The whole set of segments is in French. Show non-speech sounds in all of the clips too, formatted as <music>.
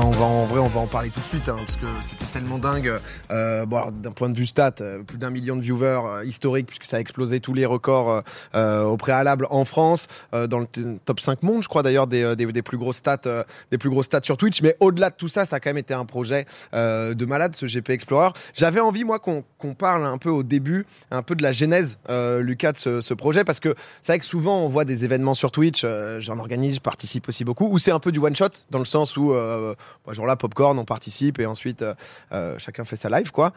va, on en vrai, on va en parler tout de suite, hein, parce que c'était tellement dingue. Euh, d'un point de vue stat, euh, plus d'un million de viewers euh, historiques, puisque ça a explosé tous les records euh, euh, au préalable en France, dans le top 5 monde, je crois d'ailleurs, des, des, plus grosses stats, des plus stats sur Twitch. Mais au-delà de tout ça, ça a quand même été un projet de malade, ce GP Explorer. J'avais envie, moi, qu'on parle un peu au début, un peu de la genèse, Lucas, de ce, ce projet, parce que c'est vrai que souvent on voit des événements sur Twitch, j'en organise, je participe aussi beaucoup, où c'est un peu du one shot, dans le sens où, genre là, popcorn, on participe et ensuite euh, euh, chacun fait sa live, quoi.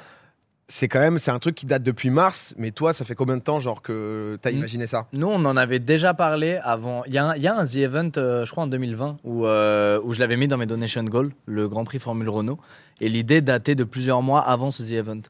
C'est quand même, c'est un truc qui date depuis mars, mais toi, ça fait combien de temps, genre, que t'as imaginé ça? Nous, on en avait déjà parlé avant. Il y, a il y a un The Event, euh, je crois en 2020, où, euh, où je l'avais mis dans mes donation goals, le Grand Prix Formule Renault. Et l'idée datait de plusieurs mois avant ce The Event.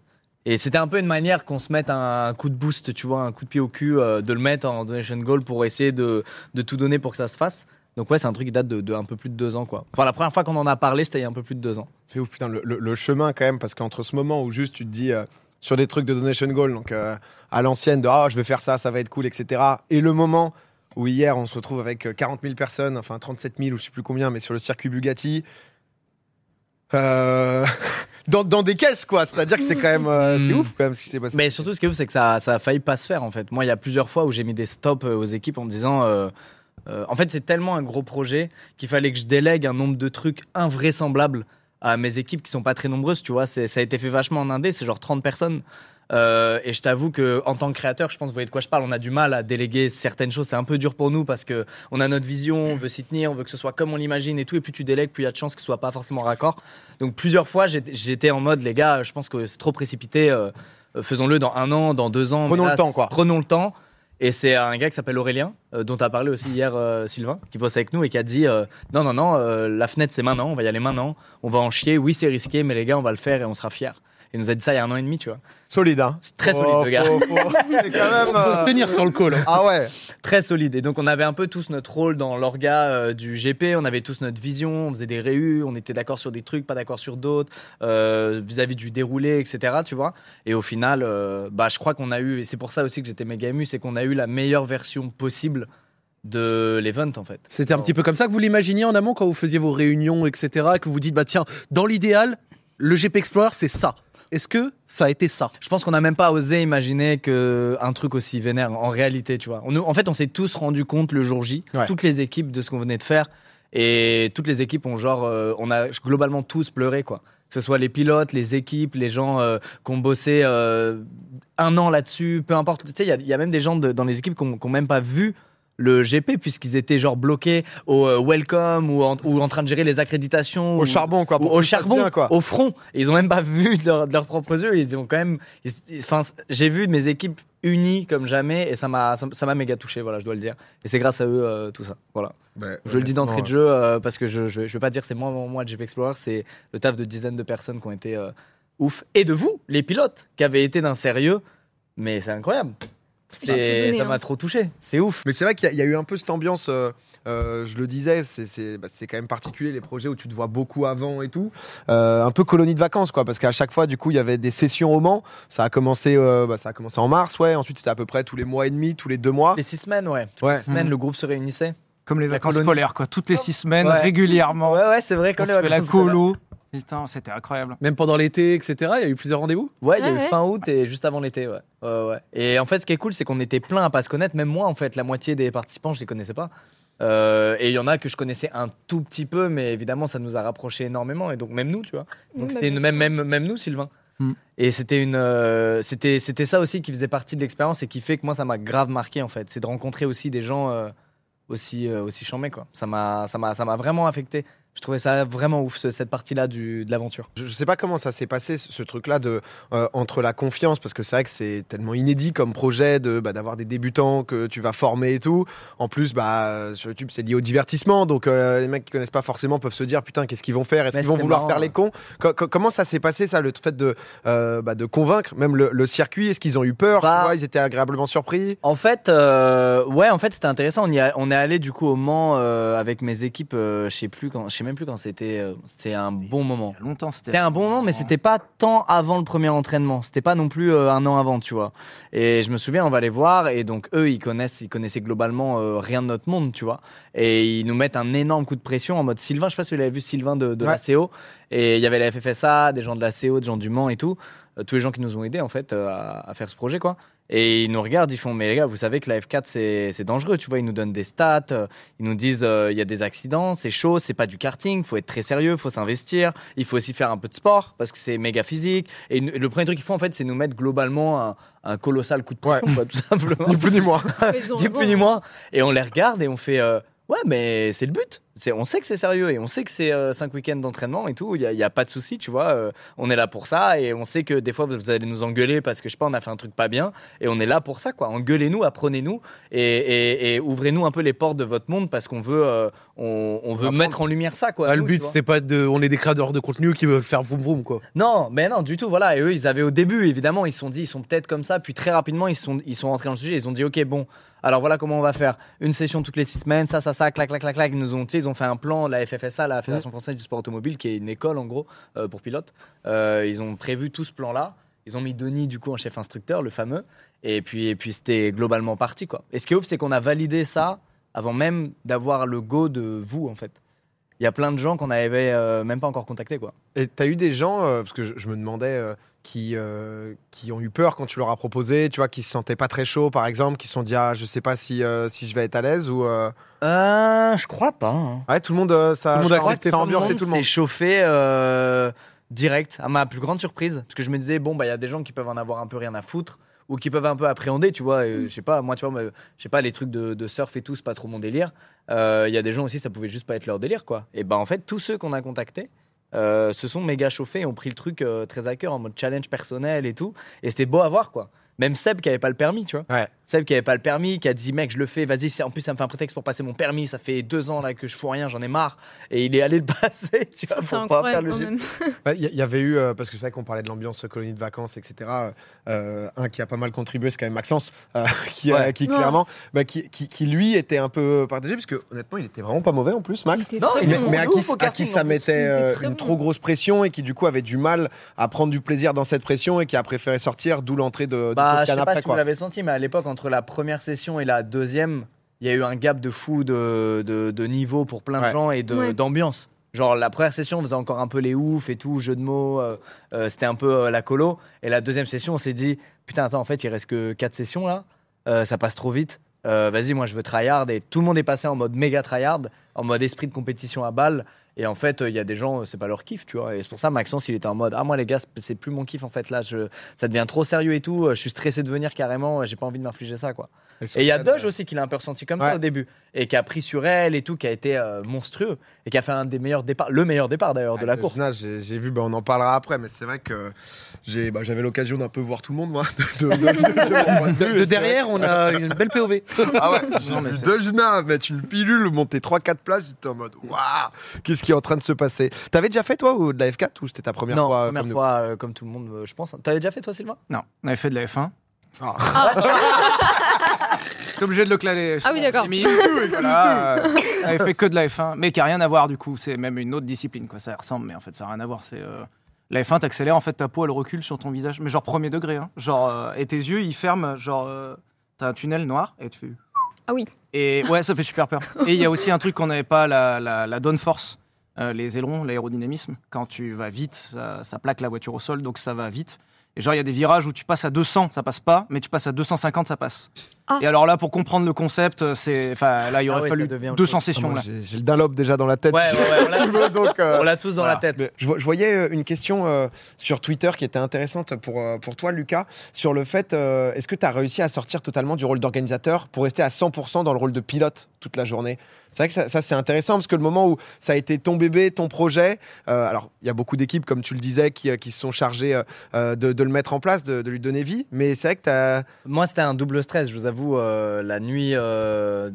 Et c'était un peu une manière qu'on se mette un coup de boost, tu vois, un coup de pied au cul, euh, de le mettre en donation goal pour essayer de, de tout donner pour que ça se fasse. Donc ouais, c'est un truc qui date de, de un peu plus de deux ans, quoi. Enfin, la première fois qu'on en a parlé, c'était il y a un peu plus de deux ans. C'est ouf, putain, le, le- le chemin quand même, parce qu'entre ce moment où juste tu te dis euh, sur des trucs de donation goal, donc euh, à l'ancienne de ah, je vais faire ça, ça va être cool, etc. Et le moment où hier on se retrouve avec euh, 40 000 personnes, enfin 37 000 ou je sais plus combien, mais sur le circuit Bugatti. euh, <laughs> dans, dans des caisses, quoi. C'est-à-dire que c'est quand même. euh, c'est Mm. ouf, quand même, ce qui s'est passé. Mais surtout, ce qui est ouf, c'est que ça, ça a failli pas se faire, en fait. Moi, il y a plusieurs fois où j'ai mis des stops euh, aux équipes en me disant. euh, euh, en fait, c'est tellement un gros projet qu'il fallait que je délègue un nombre de trucs invraisemblables à mes équipes qui sont pas très nombreuses, tu vois. Ça a été fait vachement en indé, c'est genre 30 personnes. Euh, et je t'avoue que en tant que créateur, je pense, vous voyez de quoi je parle, on a du mal à déléguer certaines choses. C'est un peu dur pour nous parce que on a notre vision, on veut s'y tenir, on veut que ce soit comme on l'imagine et tout. Et plus tu délègues, plus il y a de chances que ce soit pas forcément raccord. Donc plusieurs fois, j'étais- en mode, les gars, je pense que c'est trop précipité. euh, faisons-le dans un an, dans deux ans. Prenons le temps, quoi. Prenons le temps. Et c'est un gars qui s'appelle Aurélien, euh, dont as parlé aussi hier, euh, Sylvain, qui bosse avec nous et qui a dit euh, Non, non, non, la fenêtre c'est maintenant, on va y aller maintenant, on va en chier. Oui, c'est risqué, mais les gars, on va le faire et on sera fiers. Il nous a dit ça il y a un an et demi, tu vois. Solide, hein. C'est très solide, Oh, le gars. faut- faut- <laughs> c'est quand même. On peut se euh, tenir sur le call. hein. Ah ouais. Très solide. Et donc, on avait un peu tous notre rôle dans l'orga euh, du GP. On avait tous notre vision. On faisait des réus. On était d'accord sur des trucs, pas d'accord sur d'autres, euh, vis-à-vis du déroulé, etc. Tu vois. Et au final, euh, bah, je crois qu'on a eu, et c'est pour ça aussi que j'étais méga ému, c'est qu'on a eu la meilleure version possible de l'event, en fait. C'était un petit peu comme ça que vous l'imaginiez en amont quand vous faisiez vos réunions, etc. Que vous vous dites, bah tiens, dans l'idéal, le GP Explorer, c'est ça. Est-ce que ça a été ça? Je pense qu'on n'a même pas osé imaginer que un truc aussi vénère en réalité, tu vois. On, en fait, on s'est tous rendu compte le jour J, Ouais. toutes les équipes de ce qu'on venait de faire, et toutes les équipes ont genre, euh, on a globalement tous pleuré quoi. Que ce soit les pilotes, les équipes, les gens euh, qui ont bossé euh, un an là-dessus, peu importe. Tu sais, il y a- il y, a même des gens de- dans les équipes qui n'ont même pas vu le GP puisqu'ils étaient genre bloqués au euh, welcome ou en, ou en train de gérer les accréditations Au ou- charbon, quoi. au charbon, bien, quoi. au front. Et ils ont même pas vu de, leur- de leurs propres yeux. Ils ont quand même. Enfin, j'ai vu mes équipes unies comme jamais et ça m'a ça m'a méga touché. Voilà, je dois le dire. Et c'est grâce à eux euh, tout ça. Voilà. Ouais, Je le dis d'entrée de jeu euh, parce que je, je, vais- je vais pas dire c'est moi moi de GP Explorer, c'est le taf de dizaines de personnes qui ont été euh, ouf et de vous, les pilotes, qui avaient été d'un sérieux. Mais c'est incroyable. Donné, ça hein. m'a trop touché. C'est ouf. Mais c'est vrai qu'il y, a- il y a eu un peu cette ambiance, euh, euh, je le disais, c'est- c'est bah, c'est quand même particulier les projets où tu te vois beaucoup avant et tout. Euh, un peu colonie de vacances, quoi, parce qu'à chaque fois, du coup, il y avait des sessions au Mans. Ça a commencé, euh, bah, ça a commencé en mars, ouais. Ensuite, c'était à peu près tous les mois et demi, tous les deux mois. Les six semaines, ouais. Les semaines, Mhm. le groupe se réunissait. Comme les La vacances colonie. scolaires, quoi. Toutes les six semaines, Ouais. régulièrement. Ouais, ouais, c'est vrai. On Comme se les fait la vacances scolaires. colo. Putain, c'était incroyable. Même pendant l'été, etc. Il y a eu plusieurs rendez-vous? Ouais, il y a eu ouais. fin août et juste avant l'été, ouais. Ouais, ouais. Et en fait, ce qui est cool, c'est qu'on était plein à pas se connaître. Même moi, en fait, la moitié des participants, je les connaissais pas. Euh, et il y en a que je connaissais un tout petit peu, mais évidemment, ça nous a rapprochés énormément. Et donc, même nous, tu vois. Donc, c'était une, même, même, même nous, Sylvain. Mm. Et c'était une, euh, c'était, c'était ça aussi qui faisait partie de l'expérience et qui fait que moi, ça m'a grave marqué, en fait. C'est de rencontrer aussi des gens euh, aussi, euh, aussi chambés, quoi. Ça m'a, ça m'a, ça m'a vraiment affecté. Je trouvais ça vraiment ouf, ce- cette partie-là de l'aventure. Je, je sais pas comment ça s'est passé ce, ce truc-là de euh, entre la confiance parce que c'est vrai que c'est tellement inédit comme projet de bah, d'avoir des débutants que tu vas former et tout. En plus, bah sur YouTube c'est lié au divertissement donc euh, les mecs qui connaissent pas forcément peuvent se dire putain qu'est-ce qu'ils vont faire? Est-ce qu'ils vont vouloir marrant, faire les cons? Co- co- Comment ça s'est passé ça le fait de euh, bah, de convaincre même le, le circuit? Est-ce qu'ils ont eu peur? Bah, vois, Ils étaient agréablement surpris? En fait, ouais, en fait, c'était intéressant. On, y a- on est allé du coup au Mans avec mes équipes. je sais plus quand, sais même plus quand c'était. euh, C'est un bon moment. Il y a longtemps, c'était. C'était un bon moment, mais c'était pas tant avant le premier entraînement. C'était pas non plus euh, un an avant, tu vois. Et je me souviens, on va les voir, et donc eux, ils connaissent, ils connaissaient globalement euh, rien de notre monde, tu vois. Et ils nous mettent un énorme coup de pression en mode Sylvain. Je sais pas si vous l'avez vu, Sylvain de, de la. CO. Et il y avait la FFSA, des gens de la CO, des gens du Mans et tout. Euh, tous les gens qui nous ont aidés en fait euh, à, à faire ce projet, quoi. Et ils nous regardent, ils font, mais les gars, vous savez que la F4 c'est c'est dangereux, tu vois. Ils nous donnent des stats, euh, ils nous disent, euh, il y a des accidents, c'est chaud, c'est pas du karting, faut être très sérieux, faut s'investir. Il faut aussi faire un peu de sport parce que c'est méga physique. Et le premier truc qu'ils font en fait, c'est nous mettre globalement un, un colossal coup de Ouais. pression, quoi, tout simplement. <laughs> Ni plus ni moins. Ni plus ni moins. Et on les regarde et on fait euh, Ouais, mais c'est le but. C'est, on sait que c'est sérieux et on sait que c'est 5 week-ends d'entraînement et tout. Il n'y a, il y a pas de souci, tu vois. euh, on est là pour ça et on sait que des fois vous allez nous engueuler parce que je sais pas, on a fait un truc pas bien et on est là pour ça, quoi. Engueulez-nous, apprenez-nous et, et- et ouvrez-nous un peu les portes de votre monde parce qu'on veut, euh, on, on veut apprendre. mettre en lumière ça, quoi. Ah, le but, c'était pas de. On est des créateurs de contenu qui veulent faire vroom vroom, quoi. Non, mais non, du tout. Voilà. Et eux, ils avaient au début, évidemment, ils se sont dit, ils sont peut-être comme ça. Puis très rapidement, ils sont, ils sont rentrés dans le sujet. Ils ont dit, ok, bon, alors voilà comment on va faire. Une session toutes les six semaines, ça, ça, ça, clac, clac, clac, clac. Ils nous ont, ils ont fait un plan, la FFSA, la Fédération française du sport automobile, qui est une école en gros euh, pour pilotes. Euh, ils ont prévu tout ce plan-là. Ils ont mis Denis du coup en chef instructeur, le fameux. Et puis, et puis c'était globalement parti quoi. Et ce qui est ouf, c'est qu'on a validé ça avant même d'avoir le go de vous en fait. Il y a plein de gens qu'on n'avait euh, même pas encore contactés quoi. Et t'as eu des gens, parce que je, je me demandais, qui, euh, qui ont eu peur quand tu leur as proposé, tu vois, qui se sentaient pas très chauds, par exemple, qui se sont dit, ah, je sais pas si, euh, si je vais être à l'aise ou. euh, Euh, je crois pas. hein. Ouais, tout le monde, euh, ça, Tout le monde ça, a accepté, ça a tout le ambiancé tout le monde. s'est chauffé euh, direct, à ma plus grande surprise. Parce que je me disais, bon, bah, il y a des gens qui peuvent en avoir un peu rien à foutre. Ou qui peuvent un peu appréhender, tu vois. et Je sais pas, moi, tu vois, je sais pas, les trucs de, de surf et tout, c'est pas trop mon délire. Euh, Il y a des gens aussi, ça pouvait juste pas être leur délire, quoi. Et bah, en fait, tous ceux qu'on a contactés euh, se sont méga chauffés et ont pris le truc euh, très à cœur en mode challenge personnel et tout. Et c'était beau à voir, quoi. Même Seb qui avait pas le permis, tu vois. Ouais. Seb qui avait pas le permis, qui a dit mec je le fais, vas-y. c'est- En plus ça me fait un prétexte pour passer mon permis. Ça fait deux ans là que je fous rien, j'en ai marre. Et il est allé le <laughs> passer, tu vois, Ça, pour faire le. Bah, Il y, y avait eu, euh, parce que c'est vrai qu'on parlait de l'ambiance colonie de vacances, etc. euh, un qui a pas mal contribué, c'est quand même Maxence, euh, <laughs> qui, a- Ouais. qui Ouais. clairement, bah, qui, qui, qui, lui était un peu partagé, parce que honnêtement, il était vraiment pas mauvais en plus, Max. Non, Mais, est bon. mais à, qui, à ça mettait euh, une bon. trop grosse pression et qui du coup avait du mal à prendre du plaisir dans cette pression et qui a préféré sortir, d'où l'entrée de, de Bah, je sais pas après. si vous Quoi. l'avez senti, mais à l'époque, entre la première session et la deuxième, il y a eu un gap de fou de, de, de niveau pour plein de Ouais. gens et Ouais. d'ambiance. Genre, la première session, on faisait encore un peu les oufs et tout, jeu de mots, euh, euh, c'était un peu euh, la colo. Et la deuxième session, on s'est dit, putain, attends, en fait, il reste que quatre sessions là, Euh, ça passe trop vite. Euh, Vas-y, moi, je veux tryhard. Et tout le monde est passé en mode méga tryhard, en mode esprit de compétition à balle. Et en fait, euh, il y a des gens, euh, c'est pas leur kiff, tu vois. Et c'est pour ça, Maxence, il était en mode, ah, moi, les gars, c'est- plus mon kiff, en fait, là, je, ça devient trop sérieux et tout. euh, Je suis stressé de venir carrément, j'ai pas envie de m'infliger ça, quoi. Et il y a Doge aussi qui l'a un peu ressenti comme Ouais. ça au début. Et qui a pris sur elle et tout, qui a été euh, monstrueux. Et qui a fait un des meilleurs départs, le meilleur départ d'ailleurs de Ah, la course. final, J'ai j'ai vu, bah, on en parlera après, mais c'est vrai que j'ai- bah, j'avais l'occasion d'un peu voir tout le monde, moi. <laughs> De, de- de- de mon point de De, vue, de et c'est derrière, on a une belle POV. <laughs> Ah ouais, Non, mais Dojna mettre une pilule, monter 3-4 places, j'étais en mode waouh, qu'est-ce qui est en train de se passer T'avais déjà fait toi ou de la F4 ou c'était ta première non, fois première comme fois, euh, comme tout le monde, euh, je pense. T'avais déjà fait toi, Sylvain? Non, on avait fait de la F1. Ah. <laughs> J'étais obligé de le claler. Ah oui, d'accord. Voilà, euh, on avait fait que de la F1, mais qui a rien à voir du coup. C'est même une autre discipline, quoi. Ça ressemble, mais en fait, ça n'a rien à voir. C'est euh, la F1, t'accélères, en fait, ta peau elle recule sur ton visage, mais genre premier degré, hein. Genre euh, et tes yeux ils ferment, genre euh, t'as un tunnel noir et tu fais. Ah oui. Et ouais, ça fait super peur. Et il y a aussi un truc qu'on n'avait pas, la, la, la downforce, euh, les ailerons, l'aérodynamisme. Quand tu vas vite, ça, ça plaque la voiture au sol, donc ça va vite. Et genre, il y a des virages où tu passes à 200, ça passe pas, mais tu passes à 250, ça passe. Ah. Et alors là, pour comprendre le concept, c'est, enfin, là, il Ah aurait ouais, fallu ça devient autre 200 chose. Ah, sessions là. J'ai le Dunlop déjà dans la tête. Ouais, ouais, ouais, on l'a- Donc, euh, On l'a tous dans Voilà. la tête. Mais je, vo- je voyais euh, une question euh, sur Twitter qui était intéressante pour, euh, pour toi, Lucas, sur le fait euh, est-ce que tu as réussi à sortir totalement du rôle d'organisateur pour rester à 100% dans le rôle de pilote toute la journée? C'est vrai que ça, ça, c'est intéressant parce que le moment où ça a été ton bébé, ton projet, euh, alors il y a beaucoup d'équipes, comme tu le disais, qui, euh, qui se sont chargées euh, euh, de, de le mettre en place, de, de lui donner vie, mais c'est vrai que tu as. Moi, c'était un double stress, je vous avoue. Euh, la nuit, euh,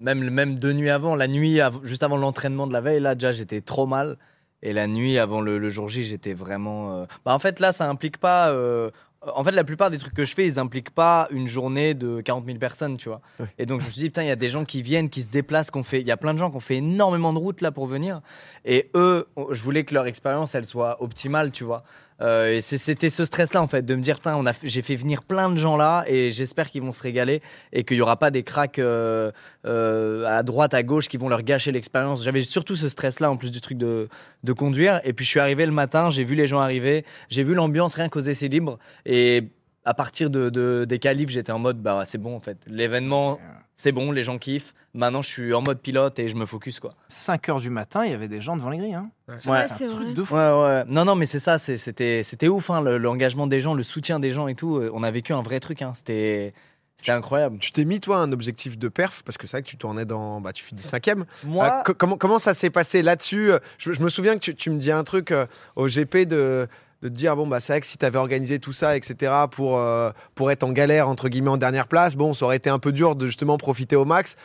même, même deux nuits avant, la nuit av- juste avant l'entraînement de la veille, là, déjà, j'étais trop mal. Et la nuit avant le, le jour J, j'étais vraiment. euh, Bah, en fait, là, ça implique pas. euh, En fait, la plupart des trucs que je fais, ils impliquent pas une journée de 40 000 personnes, tu vois. Et donc, je me suis dit, putain, il y a des gens qui viennent, qui se déplacent, qu'on fait. Il y a plein de gens qui ont fait énormément de routes là pour venir. Et eux, je voulais que leur expérience, elle soit optimale, tu vois. Euh, et c'était ce stress-là, en fait, de me dire, putain, j'ai fait venir plein de gens là, et j'espère qu'ils vont se régaler, et qu'il y aura pas des cracks euh, euh, à droite, à gauche, qui vont leur gâcher l'expérience. J'avais surtout ce stress-là, en plus du truc de, de conduire. Et puis, je suis arrivé le matin, j'ai vu les gens arriver, j'ai vu l'ambiance rien qu'aux essais libres, et à partir de, de- des qualifs, j'étais en mode, bah, c'est bon, en fait. L'événement, c'est bon, les gens kiffent. Maintenant, je suis en mode pilote et je me focus, quoi. 5 heures du matin, il y avait des gens devant les grilles. Hein. Ouais. C'est Ouais, un c'est truc vrai. de fou. Ouais, ouais. Non, non, mais c'est ça, c'est- c'était, c'était ouf, hein, le- l'engagement des gens, le soutien des gens et tout. Euh, On a vécu un vrai truc, hein. C'était, c'était incroyable. Tu t'es mis toi un objectif de perf? Parce que c'est vrai que tu tournais dans, bah tu finis cinquième. Moi, Euh, co- comment comment ça s'est passé là-dessus? Euh, je, je me souviens que tu, tu me dis un truc euh, au GP de de te dire bon bah c'est vrai que si tu avais organisé tout ça etc pour euh, pour être en galère entre guillemets en dernière place bon ça aurait été un peu dur de justement profiter au max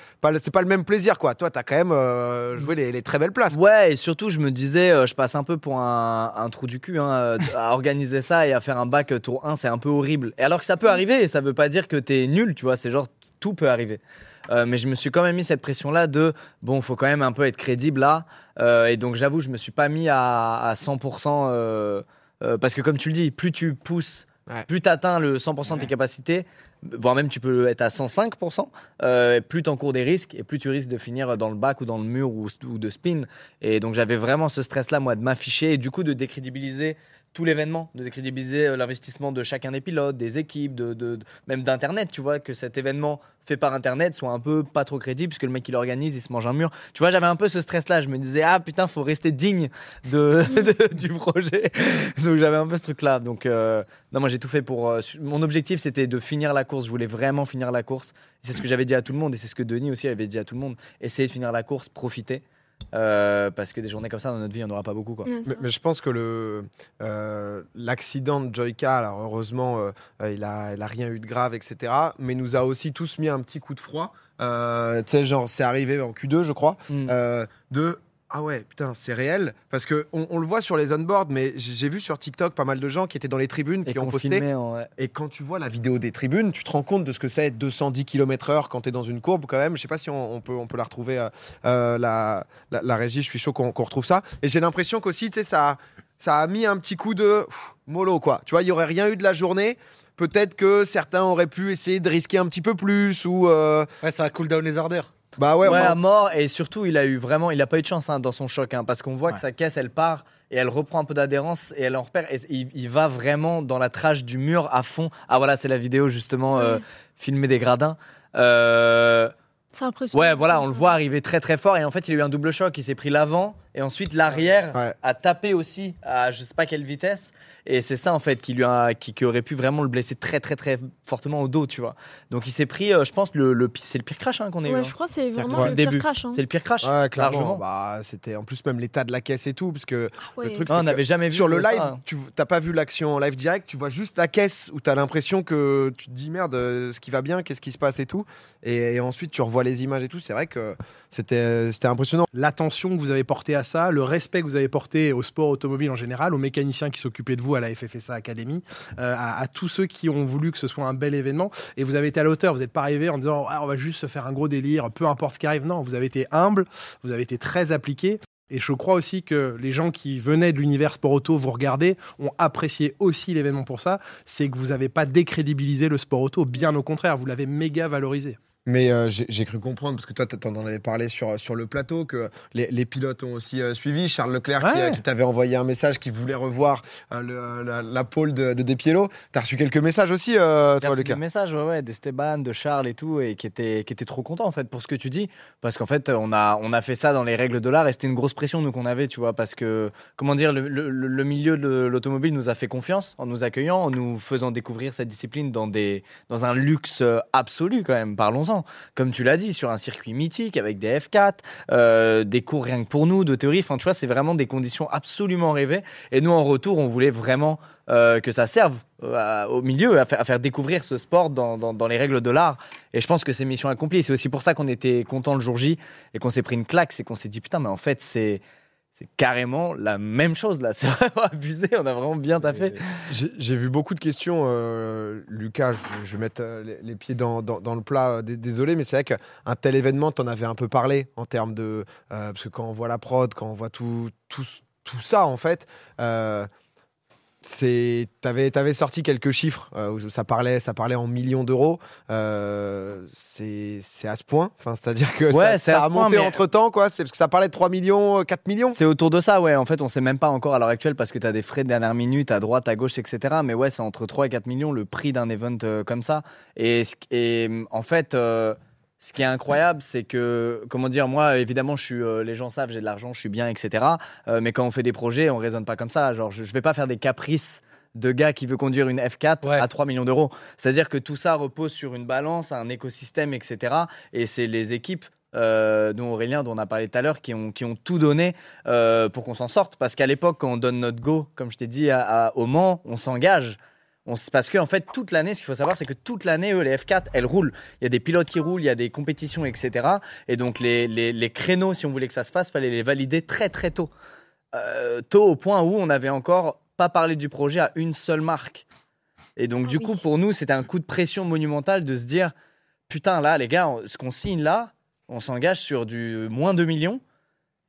c'est pas le même plaisir quoi toi t'as quand même euh, joué les, très belles places Ouais, et surtout, je me disais, euh, je passe un peu pour un, trou du cul hein, euh, à organiser ça et à faire un bac tour 1, c'est un peu horrible. Et alors que ça peut arriver, et ça veut pas dire que t'es nul, tu vois, c'est genre tout peut arriver. Mais je me suis quand même mis cette pression-là de bon, faut quand même un peu être crédible là. Et donc, j'avoue, je me suis pas mis à, à 100%. euh, euh, parce que, comme tu le dis, plus tu pousses, Ouais. plus tu atteins le 100% de tes capacités, voire même tu peux être à 105%, euh, plus tu encours des risques et plus tu risques de finir dans le bac ou dans le mur ou, ou de spin. Et donc j'avais vraiment ce stress-là, moi, de m'afficher et du coup de décrédibiliser tout l'événement, de décrédibiliser euh, l'investissement de chacun des pilotes, des équipes, de, même d'Internet, tu vois, que cet événement fait par Internet soit un peu pas trop crédible, puisque le mec qui l'organise, il se mange un mur. Tu vois, j'avais un peu ce stress-là, je me disais, ah putain, faut rester digne de, <laughs> du projet. Donc j'avais un peu ce truc-là. Donc euh, non, moi j'ai tout fait pour... euh, mon objectif, c'était de finir la course, je voulais vraiment finir la course. C'est ce que j'avais dit à tout le monde, et c'est ce que Denis aussi avait dit à tout le monde. Essayer de finir la course, profiter. Euh, parce que des journées comme ça dans notre vie, il n'y en aura pas beaucoup. Quoi. Mais, je pense que le euh, l'accident de Joyka alors heureusement euh, il a il a rien eu de grave etc mais nous a aussi tous mis un petit coup de froid Euh, tu sais genre c'est arrivé en Q2 je crois Mm. euh, de ah ouais putain c'est réel parce que on, on le voit sur les on-board mais j'ai vu sur TikTok pas mal de gens qui étaient dans les tribunes Et qui ont posté. filmait en- ouais. et quand tu vois la vidéo des tribunes tu te rends compte de ce que c'est 210 km/h quand tu es dans une courbe quand même. Je sais pas si on, on peut on peut la retrouver euh, euh, la, la la régie. Je suis chaud qu'on qu'on retrouve ça. Et j'ai l'impression qu'aussi tu sais ça ça a mis un petit coup de pff, mollo quoi. Tu vois il y aurait rien eu de la journée. Peut-être que certains auraient pu essayer de risquer un petit peu plus ou euh, Ouais, ça a cool down les ardeurs. Bah ouais, Ouais, bah, à mort. Et surtout, il a eu vraiment, il a pas eu de chance hein, dans son choc, hein, parce qu'on voit Ouais. que sa caisse, elle part et elle reprend un peu d'adhérence et elle en repère. Et il, il va vraiment dans la trage du mur à fond. Ah voilà, c'est la vidéo justement euh, filmée des gradins. Euh, C'est impressionnant. ouais, voilà, on le voit arriver très très fort et en fait, il a eu un double choc. Il s'est pris l'avant et ensuite l'arrière Ouais. a tapé aussi à je sais pas quelle vitesse. Et c'est ça en fait qui lui a, qui, qui aurait pu vraiment le blesser très très très fortement au dos, tu vois. Donc il s'est pris, euh, je pense, le, le c'est le pire crash hein, qu'on a eu. Ouais, hein. je crois c'est vraiment Ouais. le Début. pire crash. hein. C'est le pire crash. ouais, clairement. Bah, c'était en plus même l'état de la caisse et tout, parce que Ouais. le truc Ah, on n'avait jamais vu sur le ça, live, hein. tu t'as pas vu l'action en live direct, tu vois juste la caisse où tu as l'impression que tu te dis merde, euh, ce qui va bien, qu'est-ce qui se passe et tout. Et, et ensuite tu revois les images et tout. C'est vrai que c'était c'était impressionnant. l'attention que vous avez portée à ça, le respect que vous avez porté au sport automobile en général, aux mécaniciens qui s'occupaient de vous à la FFSA Academy, euh, à, tous ceux qui ont voulu que ce soit un bel événement. Et vous avez été à la hauteur, vous n'êtes pas arrivé en disant Ah, on va juste se faire un gros délire, peu importe ce qui arrive. Non, vous avez été humble, vous avez été très appliqué. Et je crois aussi que les gens qui venaient de l'univers sport auto, vous regardez, ont apprécié aussi l'événement pour ça. C'est que vous n'avez pas décrédibilisé le sport auto, bien au contraire, vous l'avez méga valorisé. Mais euh, j'ai cru comprendre, parce que toi, t'en avais parlé sur, sur le plateau, que les, les pilotes ont aussi euh, suivi. Charles Leclerc Ouais. euh, qui t'avait envoyé un message, qui voulait revoir euh, le- la, la pole de, de Despiello. T'as reçu quelques messages aussi, toi, reçu Lucas des messages ouais, ouais, d'Esteban, de Charles et tout, et qui étaient, qui étaient trop contents en fait pour ce que tu dis. Parce qu'en fait, on a, on a fait ça dans les règles de l'art et c'était une grosse pression nous qu'on avait, tu vois. Parce que, comment dire, le, le- le milieu de l'automobile nous a fait confiance en nous accueillant, en nous faisant découvrir cette discipline dans, des, dans un luxe absolu quand même, parlons-en. Comme tu l'as dit, sur un circuit mythique avec des F4, euh, des cours rien que pour nous, de théorie. Enfin, tu vois, c'est vraiment des conditions absolument rêvées. Et nous, en retour, on voulait vraiment euh, que ça serve euh, au milieu, à, fa- à faire découvrir ce sport dans, les règles de l'art. Et je pense que c'est mission accomplie. C'est aussi pour ça qu'on était content le jour J et qu'on s'est pris une claque. C'est qu'on s'est dit, putain, mais en fait, c'est. Carrément la même chose là. <laughs> C'est vraiment abusé, on a vraiment bien taffé. J'ai vu beaucoup de questions, euh, Lucas. Je, je vais mettre euh, les, pieds dans, dans- le plat. euh, dé- Désolé, mais c'est vrai qu'un tel événement, t'en avais un peu parlé en termes de. parce que quand on voit la prod, quand on voit tout, tout, tout ça, en fait, c'est. T'avais avais sorti quelques chiffres. euh, où ça, parlait, ça parlait en millions d'euros. Euh, c'est c'est à ce point. Enfin, C'est-à-dire que Ouais, ça, c'est ça à a monté entre temps, quoi. C'est parce que ça parlait de 3 millions, euh, 4 millions. C'est autour de ça, ouais. En fait, on sait même pas encore à l'heure actuelle parce que tu as des frais de dernière minute à droite, à gauche, etc. Mais ouais, c'est entre 3 et 4 millions le prix d'un event euh, comme ça. Et, euh, en fait, euh, ce qui est incroyable, c'est que, comment dire, moi, évidemment, je suis, euh, les gens savent, j'ai de l'argent, je suis bien, etc. Euh, mais quand on fait des projets, on raisonne pas comme ça. Genre, je, je vais pas faire des caprices de gars qui veut conduire une F4 Ouais. à 3 millions d'euros. C'est-à-dire que tout ça repose sur une balance, un écosystème, etc. Et c'est les équipes euh, dont Aurélien, dont on a parlé tout à l'heure, qui ont, qui ont tout donné euh, pour qu'on s'en sorte. Parce qu'à l'époque, quand on donne notre go, comme je t'ai dit, à, à- au Mans, on s'engage. On parce qu'en en fait, toute l'année, ce qu'il faut savoir, c'est que toute l'année, eux, les F4, elles roulent. Il y a des pilotes qui roulent, il y a des compétitions, etc. Et donc, les, les- les créneaux, si on voulait que ça se fasse, fallait les valider très, très tôt. Euh, tôt au point où on n'avait encore pas parlé du projet à une seule marque. Et donc, Ah du oui. coup, pour nous, c'était un coup de pression monumental de se dire putain, là, les gars, ce qu'on signe là, on s'engage sur du moins 2 millions.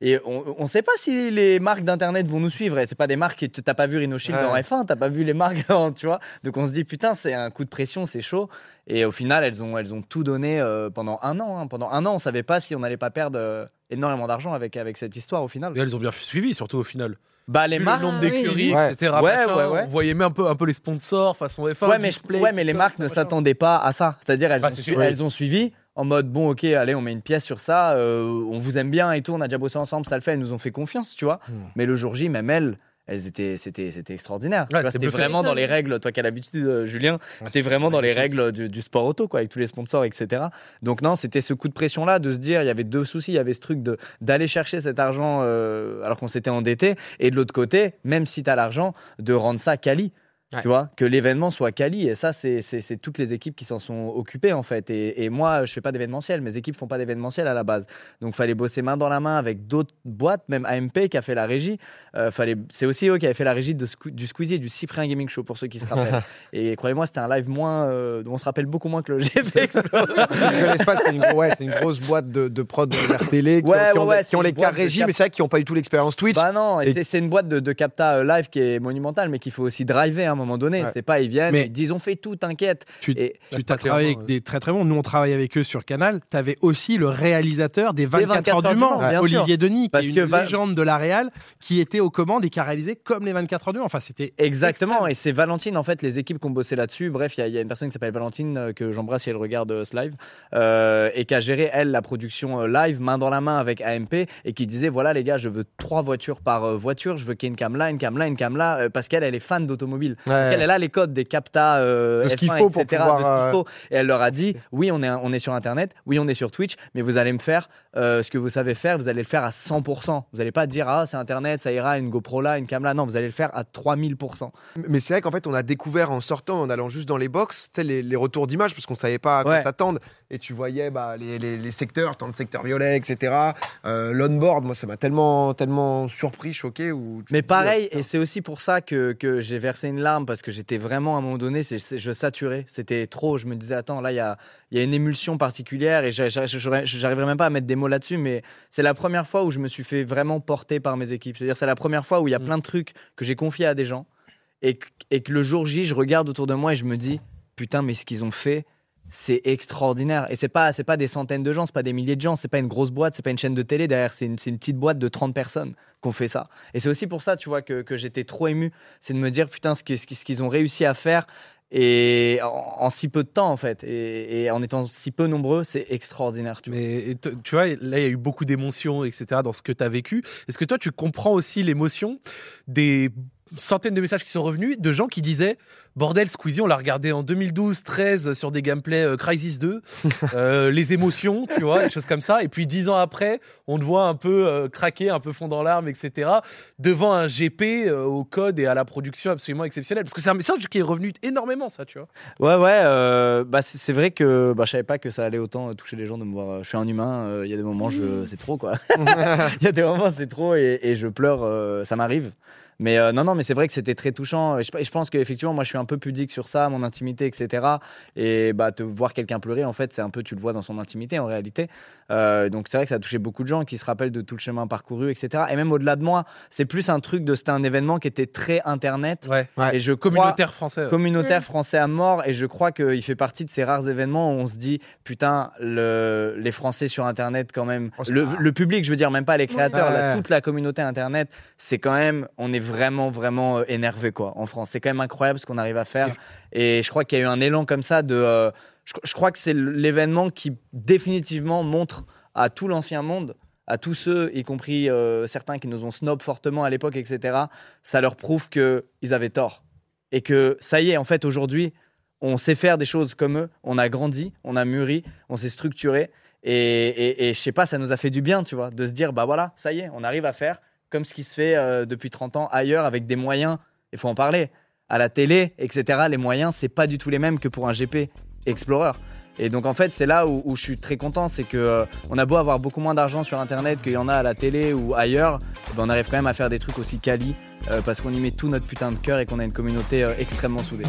Et on ne sait pas si les marques d'internet vont nous suivre. Et c'est pas des marques que t'as pas vu Rhino Shield Ouais. dans F1, t'as pas vu les marques, <laughs> tu vois. Donc on se dit putain, c'est un coup de pression, c'est chaud. Et au final, elles ont, elles ont tout donné euh, pendant un an. hein. Pendant un an, on savait pas si on allait pas perdre euh, énormément d'argent avec, avec cette histoire au final. Et elles ont bien suivi, surtout au final. Bah les marques. le nombre oui, d'écuries, oui. etc. Ouais, machin, ouais, ouais. On voyait même un peu, un peu les sponsors façon F1. Ouais mais, display, ouais, mais les marques ne s'attendaient pas à ça. C'est-à-dire, elles, Bah, ont elles ont suivi en mode bon, ok, allez, on met une pièce sur ça, euh, on vous aime bien et tout, on a déjà bossé ensemble, ça le fait, elles nous ont fait confiance, tu vois. Hmm. Mais le jour J, même elles, elles étaient, c'était, c'était extraordinaire. Ouais, c'était vraiment dans les règles, toi qui as l'habitude, euh, Julien, c'était vraiment dans les règles du, du sport auto, quoi, avec tous les sponsors, etc. Donc non, c'était ce coup de pression-là de se dire, il y avait deux soucis, il y avait ce truc de d'aller chercher cet argent euh, alors qu'on s'était endetté, et de l'autre côté, même si tu as l'argent, de rendre ça quali. Ouais. Tu vois, que l'événement soit quali. Et ça, c'est toutes les équipes qui s'en sont occupées, en fait. Et, et moi, je fais pas d'événementiel. Mes équipes font pas d'événementiel à la base. Donc, fallait bosser main dans la main avec d'autres boîtes, même AMP qui a fait la régie. Euh, fallait... C'est aussi eux qui avaient fait la régie de du Squeezie, du Cyprien Gaming Show, pour ceux qui se rappellent. <laughs> et croyez-moi, c'était un live moins. euh, dont on se rappelle beaucoup moins que le <laughs> GP Explorer. C'est une, gros- ouais, c'est une grosse boîte de, de prod de la télé qui, Ouais, ont, qui ont- ouais, ouais, qui ont c'est les cas régie, cap- mais c'est vrai qu'ils n'ont pas du tout l'expérience Twitch. Bah non, et Et- c'est- c'est une boîte de, de capta euh, live qui est monumentale, mais qu'il faut aussi driver à un moment donné. Ouais. C'est pas, ils viennent, Mais- ils disent on fait tout, t'inquiète. Tu- Et Tu t'as travaillé avec des très très bons. Nous, on travaille avec eux sur Canal. Tu avais aussi le réalisateur des 24, 24 heures du Mans. Olivier Denis, Parce qui est que une va- légende de la Réal, qui était aux commandes et qui a réalisé comme les 24 heures du Mans. Enfin, c'était Exactement, et c'est Valentine, en fait, les équipes qui ont bossé là-dessus. Bref, il y, a- il y a une personne qui s'appelle Valentine, euh, que j'embrasse si elle regarde euh, ce live, euh, et qui a géré, elle, la production euh, live, main dans la main avec AMP, et qui disait voilà, les gars, je veux trois voitures par euh, voiture, je veux qu'il y ait une cam là, une cam là, une cam là, euh, parce qu'elle, elle est fan d'automobile. Ouais. Elle, elle a les codes des captas, euh, De ce qu'il F1, faut pour etc., pouvoir, de ce qu'il faut. Et elle leur a dit oui, on est, on est sur Internet, oui, on est sur Twitch, mais vous allez me faire euh, ce que vous savez faire, vous allez le faire à 100%. Vous n'allez pas dire ah, c'est Internet, ça ira, une GoPro là, une cam là. Non, vous allez le faire à 3000%. Mais c'est vrai qu'en fait, on a découvert en sortant, en allant juste dans les box, les, les retours d'images, parce qu'on savait pas à quoi Ouais. s'attendre. Et tu voyais bah, les, les- les secteurs, tant de secteur violet, etc. Euh, L'onboard, moi, ça m'a tellement, tellement surpris, choqué. Où Mais dis, pareil, euh, et c'est aussi pour ça que, que j'ai versé une larme parce que j'étais vraiment à un moment donné, je saturais, c'était trop. Je me disais, attends, là, il y a, il y a une émulsion particulière et j'arriverai même pas à mettre des mots là-dessus, mais c'est la première fois où je me suis fait vraiment porter par mes équipes. C'est-à-dire, c'est la première fois où il y a Mm. plein de trucs que j'ai confiés à des gens et que, et que le jour J, je regarde autour de moi et je me dis, putain, mais ce qu'ils ont fait, c'est extraordinaire. Et c'est pas, c'est pas des centaines de gens, c'est pas des milliers de gens, c'est pas une grosse boîte, c'est pas une chaîne de télé derrière, c'est une, une petite boîte de 30 personnes qu'on fait ça. Et c'est aussi pour ça, tu vois, que, que j'étais trop ému. C'est de me dire, putain, ce qu'ils ce ont réussi à faire. Et en, si peu de temps, en fait, et, en étant si peu nombreux, c'est extraordinaire. Tu vois. Mais tu vois, là, il y a eu beaucoup d'émotions, etc., dans ce que tu as vécu. Est-ce que toi, tu comprends aussi l'émotion des centaines de messages qui sont revenus de gens qui disaient Bordel, Squeezie, on l'a regardé en 2012-13 sur des gameplays euh, Crisis 2, <laughs> euh, les émotions, tu vois, des choses comme ça. Et puis dix ans après, on te voit un peu euh, craquer, un peu fond dans l'arme, etc. devant un GP euh, au code et à la production absolument exceptionnel. Parce que c'est un message qui est revenu énormément, ça, tu vois. Ouais, ouais, euh, bah, c'est vrai que bah, je savais pas que ça allait autant toucher les gens de me voir. Je suis un humain, euh, il y a des moments, je... c'est trop quoi. <laughs> <laughs> Il y a des moments, c'est trop et, et je pleure, euh, ça m'arrive. Mais euh, non, non, mais c'est vrai que c'était très touchant. Et je, et je pense qu'effectivement, moi, je suis un peu pudique sur ça, mon intimité, etc. Et bah, te voir quelqu'un pleurer, en fait, c'est un peu, tu le vois dans son intimité en réalité. Euh, donc c'est vrai que ça a touché beaucoup de gens qui se rappellent de tout le chemin parcouru, etc. Et même au-delà de moi, c'est plus un truc de, c'était un événement qui était très internet. Ouais. Ouais. Et je crois- Communautaire français. ouais. communautaire français à mort et je crois qu'il fait partie de ces rares événements où on se dit putain le, les Français sur internet quand même Oh, le, public je veux dire même pas les créateurs Ouais. la- toute la communauté internet c'est quand même on est vraiment vraiment euh, énervé quoi en France c'est quand même incroyable ce qu'on arrive à faire et je crois qu'il y a eu un élan comme ça de euh, je, je crois que c'est l'événement qui définitivement montre à tout l'ancien monde à tous ceux, y compris euh, certains qui nous ont snob fortement à l'époque, etc., ça leur prouve qu'ils avaient tort. Et que ça y est, en fait, aujourd'hui, on sait faire des choses comme eux, on a grandi, on a mûri, on s'est structuré. Et, et, et je sais pas, ça nous a fait du bien, tu vois, de se dire, bah voilà, ça y est, on arrive à faire comme ce qui se fait euh, depuis 30 ans ailleurs avec des moyens, il faut en parler. À la télé, etc., les moyens, c'est pas du tout les mêmes que pour un GP Explorer. Et donc en fait, c'est là où, je suis très content, c'est que euh, on a beau avoir beaucoup moins d'argent sur Internet qu'il y en a à la télé ou ailleurs, ben, on arrive quand même à faire des trucs aussi quali euh, parce qu'on y met tout notre putain de cœur et qu'on a une communauté extrêmement soudée.